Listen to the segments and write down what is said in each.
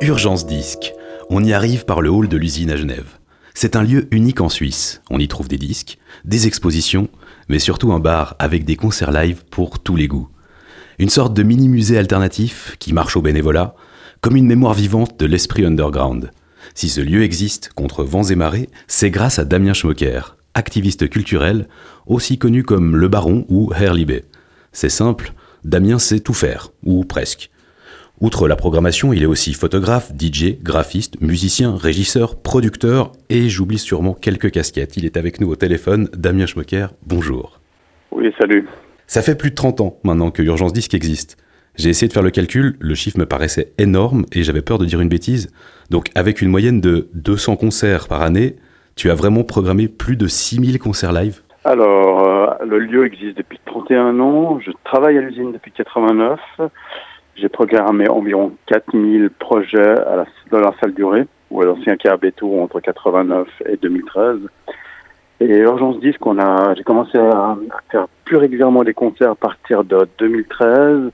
Urgence Disque. On y arrive par le hall de l'usine à Genève. C'est un lieu unique en Suisse. On y trouve des disques, des expositions, mais surtout un bar avec des concerts live pour tous les goûts. Une sorte de mini-musée alternatif qui marche au bénévolat, comme une mémoire vivante de l'esprit underground. Si ce lieu existe contre vents et marées, c'est grâce à Damien Schmocker, activiste culturel, aussi connu comme Le Baron ou Herr Libé. C'est simple, Damien sait tout faire, ou presque. Outre la programmation, il est aussi photographe, DJ, graphiste, musicien, régisseur, producteur et j'oublie sûrement quelques casquettes. Il est avec nous au téléphone. Damien Schmocker, bonjour. Oui, salut. Ça fait plus de 30 ans maintenant que Urgence Disque existe. J'ai essayé de faire le calcul, le chiffre me paraissait énorme et j'avais peur de dire une bêtise. Donc avec une moyenne de 200 concerts par année, tu as vraiment programmé plus de 6000 concerts live? Alors, euh, le lieu existe depuis 31 ans, je travaille à l'usine depuis 89. J'ai programmé environ 4000 projets dans la salle durée, ou à l'ancien Bétou entre 89 et 2013. Et Urgence Disque, on a, j'ai commencé à faire plus régulièrement des concerts à partir de 2013.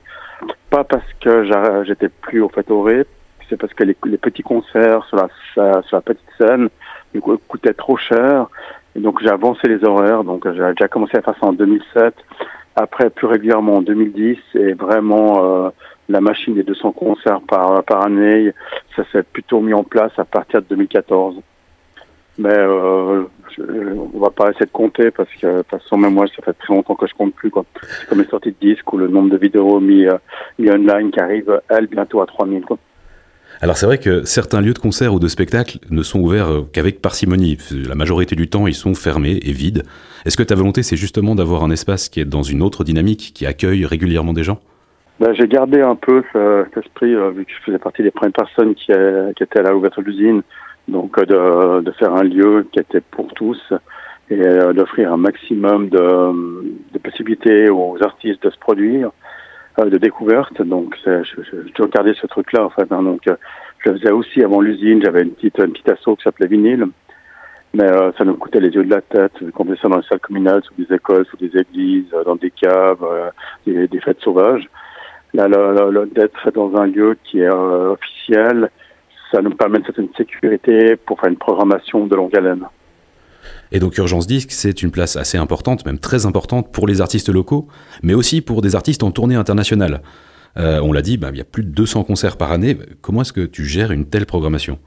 Pas parce que j'étais plus au fait au c'est parce que les, petits concerts sur la, petite scène coûtaient trop cher. Donc j'ai avancé les horaires. Donc j'ai déjà commencé à faire ça en 2007. Après plus régulièrement en 2010 et vraiment euh, la machine des 200 concerts par, par année, ça s'est plutôt mis en place à partir de 2014. Mais euh, on va pas essayer de compter parce que de toute façon même moi ça fait très longtemps que je compte plus quoi. C'est comme les sorties de disques ou le nombre de vidéos mis, euh, mis online qui arrive elle bientôt à 3000 quoi. Alors c'est vrai que certains lieux de concert ou de spectacle ne sont ouverts euh, qu'avec parcimonie. La majorité du temps, ils sont fermés et vides. Est-ce que ta volonté, c'est justement d'avoir un espace qui est dans une autre dynamique, qui accueille régulièrement des gens? Ben, J'ai gardé un peu cet esprit, euh, vu que je faisais partie des premières personnes qui, euh, étaient à l'ouverture de l'usine, donc de, faire un lieu qui était pour tous et d'offrir un maximum de possibilités aux artistes de se produire. Euh, de découverte. Donc, j'ai toujours gardé ce truc-là, en fait. Hein. Donc, euh, je faisais aussi avant l'usine. J'avais une petite, une petite asso qui s'appelait Vinyle. Mais euh, ça nous coûtait les yeux de la tête. On faisait ça dans les salles communales, sous des écoles, sous des églises, dans des caves, des, des, fêtes sauvages. Là, d'être dans un lieu qui est officiel, ça nous permet une certaine sécurité pour faire une programmation de longue haleine. Et donc Urgence Disque, c'est une place assez importante, même très importante pour les artistes locaux, mais aussi pour des artistes en tournée internationale. Euh, on l'a dit, bah, il y a plus de 200 concerts par année. Comment est-ce que tu gères une telle programmation?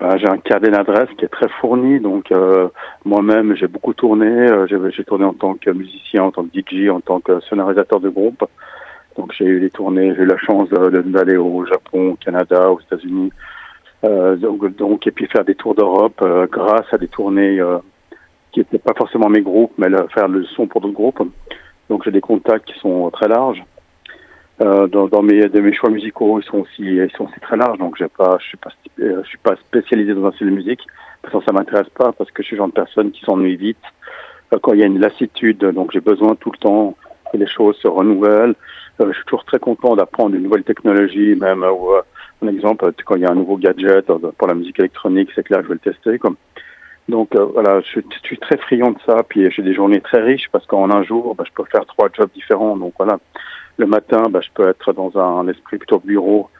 Bah, J'ai un carnet d'adresse qui est très fourni, donc euh, moi-même j'ai beaucoup tourné. Euh, j'ai tourné en tant que musicien, en tant que DJ, en tant que scénarisateur de groupe. Donc j'ai eu des tournées, j'ai eu la chance d'aller au Japon, au Canada, aux États-Unis, donc, donc, et puis faire des tours d'Europe euh, grâce à des tournées euh, qui n'étaient pas forcément mes groupes, mais faire le son pour d'autres groupes. Donc j'ai des contacts qui sont très larges. Euh, dans, dans, mes, mes choix musicaux, ils sont aussi, ils sont aussi très larges. Donc j'ai pas, je suis pas, je suis pas spécialisé dans un style de musique. Parce que ça m'intéresse pas parce que je suis le genre de personne qui s'ennuie vite. quand il y a une lassitude, donc j'ai besoin tout le temps que les choses se renouvellent. je suis toujours très content d'apprendre une nouvelle technologie, même un exemple, quand il y a un nouveau gadget euh, pour la musique électronique, c'est clair, je vais le tester. Donc euh, voilà, je, suis très friand de ça. Puis j'ai des journées très riches parce qu'en un jour, bah, je peux faire trois jobs différents. Donc voilà, le matin, bah, je peux être dans un, esprit plutôt bureau,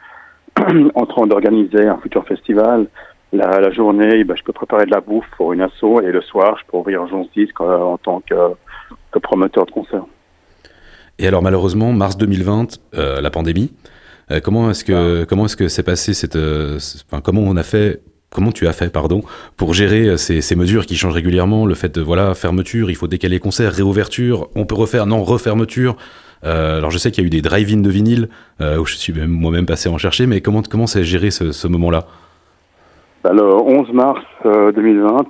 en train d'organiser un futur festival. La, journée, bah, je peux préparer de la bouffe pour une asso et le soir, je peux ouvrir un disque euh, en tant que, promoteur de concert. Et alors malheureusement, mars 2020, euh, la pandémie, euh, comment est-ce que comment est-ce que s'est passé cette, euh, enfin, comment on a fait Comment tu as fait, pardon, pour gérer euh, ces, ces, mesures qui changent régulièrement Le fait de, voilà, fermeture, il faut décaler concert, réouverture, on peut refaire, non, refermeture. Euh, alors je sais qu'il y a eu des drive-in de vinyle, euh, où je suis même, moi-même passé en chercher, mais comment comment s'est géré ce, ce moment-là? Bah, Le 11 mars 2020,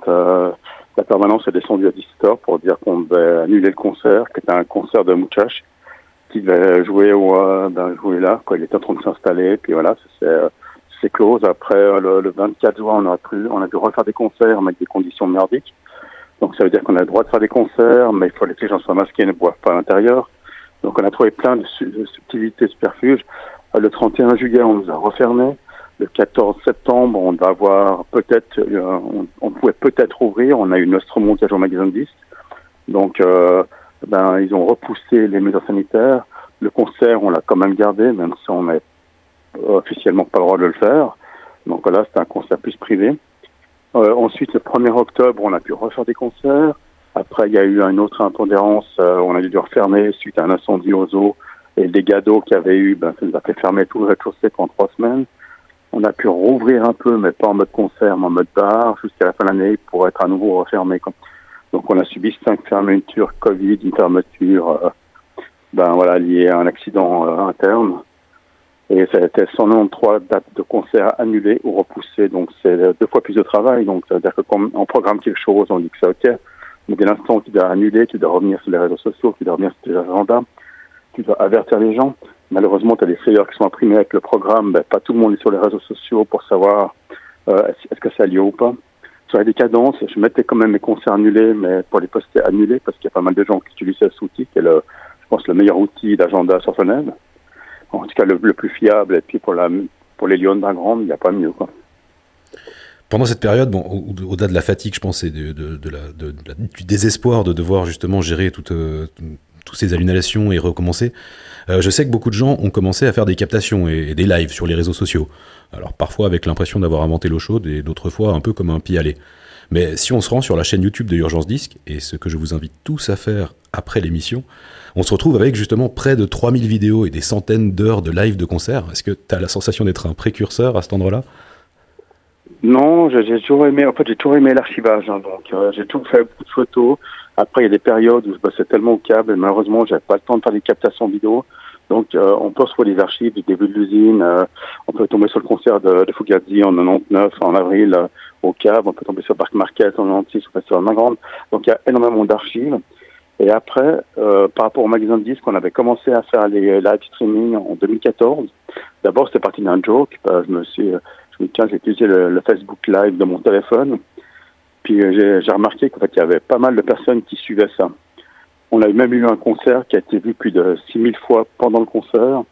la permanence est descendue à Distor pour dire qu'on devait annuler le concert, qui était un concert de Mouchache qui devait jouer, euh, ben, jouer là. Il était en train de s'installer. Puis voilà, c'est euh, close. Après, euh, le, le, 24 juin, on a, pu, on a dû refaire des concerts avec des conditions merdiques. Donc ça veut dire qu'on a le droit de faire des concerts, mais il faut que les gens soient masqués et ne boivent pas à l'intérieur. Donc on a trouvé plein de, subtilités superfuges. Le 31 juillet, on nous a refermés. Le 14 septembre, on va avoir peut-être, on, pouvait peut-être ouvrir. On a eu notre montage au magasin de disques. Donc, ben, ils ont repoussé les mesures sanitaires. Le concert, on l'a quand même gardé, même si on n'a officiellement pas le droit de le faire. Donc voilà, c'était un concert plus privé. Euh, ensuite, le 1er octobre, on a pu refaire des concerts. Après, il y a eu une autre impondérance. Euh, on a dû refermer suite à un incendie aux eaux et des dégâts qu'il y avait eu. Ben, ça nous a fait fermer tout le rez-de-chaussée pendant trois semaines. On a pu rouvrir un peu, mais pas en mode concert, mais en mode bar, jusqu'à la fin de l'année pour être à nouveau refermé. Donc, on a subi cinq fermetures Covid, une fermeture, euh, ben voilà, liée à un accident interne. Et ça a été 193 dates de concerts annulées ou repoussées. Donc, c'est deux fois plus de travail. Donc, c'est-à-dire que quand on programme quelque chose, on dit que c'est OK. Mais dès l'instant tu dois annuler, tu dois revenir sur les réseaux sociaux, tu dois revenir sur tes agendas, tu dois avertir les gens. Malheureusement, tu as des flyers qui sont imprimés avec le programme. Ben, pas tout le monde est sur les réseaux sociaux pour savoir euh, est-ce que ça a lieu ou pas. Sur les décadences, je mettais quand même mes concerts annulés, mais pour les poster annulés, parce qu'il y a pas mal de gens qui utilisent cet outil, qui est, je pense, le meilleur outil d'agenda sur Genève en tout cas le, plus fiable. Et puis pour, la, pour les lions d'un grand, il n'y a pas mieux. Pendant cette période, bon, au-delà de la fatigue, je pense, et de, la, du désespoir de devoir justement gérer toutes, euh, toutes ces annulations et recommencer, euh, je sais que beaucoup de gens ont commencé à faire des captations et, des lives sur les réseaux sociaux. Alors parfois avec l'impression d'avoir inventé l'eau chaude et d'autres fois un peu comme un pis-aller. Mais si on se rend sur la chaîne YouTube de Urgence Disque, et ce que je vous invite tous à faire après l'émission, on se retrouve avec justement près de 3000 vidéos et des centaines d'heures de live de concert. Est-ce que tu as la sensation d'être un précurseur à cet endroit-là? Non, j'ai toujours aimé, en fait, j'ai toujours aimé l'archivage. Hein, donc, euh, j'ai toujours fait beaucoup de photos. Après, il y a des périodes où je bossais tellement au câble et malheureusement, j'avais pas le temps de faire des captations vidéo. Donc, euh, on peut retrouver les archives du début de l'usine. Euh, on peut tomber sur le concert de, de Fugazi en 99, en avril, au câble. On peut tomber sur Parc Marquette en 96, au Festival Grande. Donc, il y a énormément d'archives. Et après, euh, par rapport au magasin de disques, on avait commencé à faire les live streaming en 2014. D'abord, c'était parti d'un joke. Bah, je me suis, dis, tiens, j'ai utilisé le, Facebook Live de mon téléphone. Puis euh, j'ai remarqué qu'en fait, il y avait pas mal de personnes qui suivaient ça. On a même eu un concert qui a été vu plus de 6000 fois pendant le concert,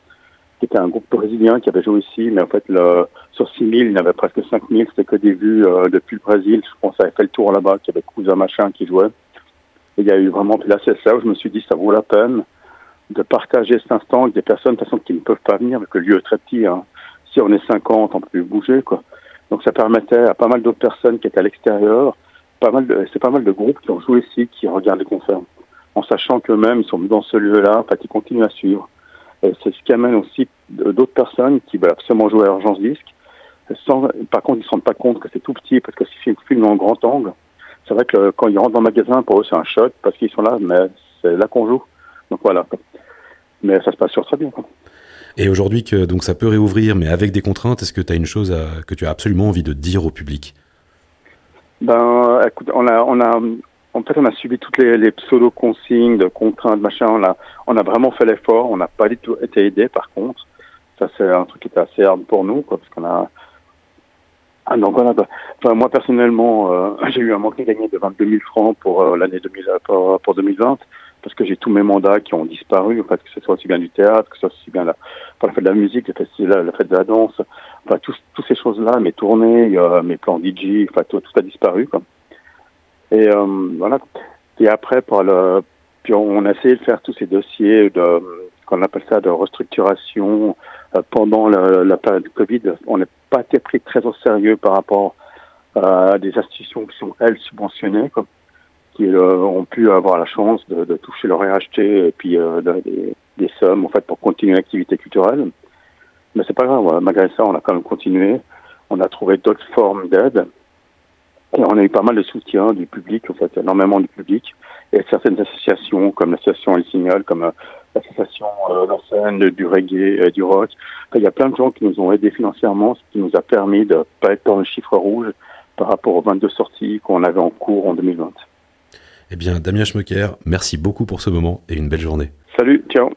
qui était un groupe brésilien qui avait joué ici, mais en fait, le, sur 6000, il y avait presque 5000, c'était que des vues euh, depuis le Brésil. Je pense ça avait fait le tour là-bas, qu'il y avait Cousin Machin qui jouait il y a eu vraiment, puis là c'est ça où je me suis dit ça vaut la peine de partager cet instant avec des personnes de toute façon qui ne peuvent pas venir, parce que le lieu est très petit. Hein. Si on est 50, on peut bouger, quoi. Donc ça permettait à pas mal d'autres personnes qui étaient à l'extérieur, c'est pas mal de groupes qui ont joué ici, qui regardent les concerts, en sachant qu'eux-mêmes ils sont dans ce lieu-là, en fait ils continuent à suivre. C'est ce qui amène aussi d'autres personnes qui veulent absolument jouer à Urgence Disque. Sans, par contre, ils ne se rendent pas compte que c'est tout petit parce que si c'est film en grand angle, c'est vrai que quand ils rentrent dans le magasin, pour eux, c'est un choc parce qu'ils sont là, mais c'est là qu'on joue. Donc voilà. Mais ça se passe sur très bien. Et aujourd'hui donc ça peut réouvrir, mais avec des contraintes, est-ce que tu as une chose que tu as absolument envie de dire au public? Ben, écoute, on a, en fait, on a suivi toutes les, les pseudo consignes de contraintes, machin. On a, vraiment fait l'effort. On n'a pas du tout été aidé, par contre. Ça, c'est un truc qui était assez hard pour nous, quoi, parce qu'on a, ah donc voilà. Enfin, moi personnellement, euh, j'ai eu un manque de gagné de 22 000 francs pour euh, l'année 2000 euh, pour, pour, 2020 parce que j'ai tous mes mandats qui ont disparu. En fait, que ce soit aussi bien du théâtre, que ce soit aussi bien la, fête de la musique, la fête de la danse, enfin tous toutes ces choses-là, mes tournées, mes plans DJ, enfin tout, tout a disparu. Et voilà. Et après, pour le, puis on a essayé de faire tous ces dossiers de qu'on appelle ça de restructuration pendant la, la période de Covid. On est pas été pris très au sérieux par rapport à des institutions qui sont, elles, subventionnées, qui euh, ont pu avoir la chance de, de toucher leur RHT et puis euh, des, des, sommes en fait, pour continuer l'activité culturelle. Mais c'est pas grave, malgré ça, on a quand même continué. On a trouvé d'autres formes d'aide. Et on a eu pas mal de soutien du public, en fait, énormément du public. Et certaines associations, comme l'association El Signal, comme euh, l'association euh, du reggae, du rock. il y a plein de gens qui nous ont aidés financièrement, ce qui nous a permis de pas être dans le chiffre rouge par rapport aux 22 sorties qu'on avait en cours en 2020. Eh bien, Damien Schmecker, merci beaucoup pour ce moment et une belle journée. Salut, ciao.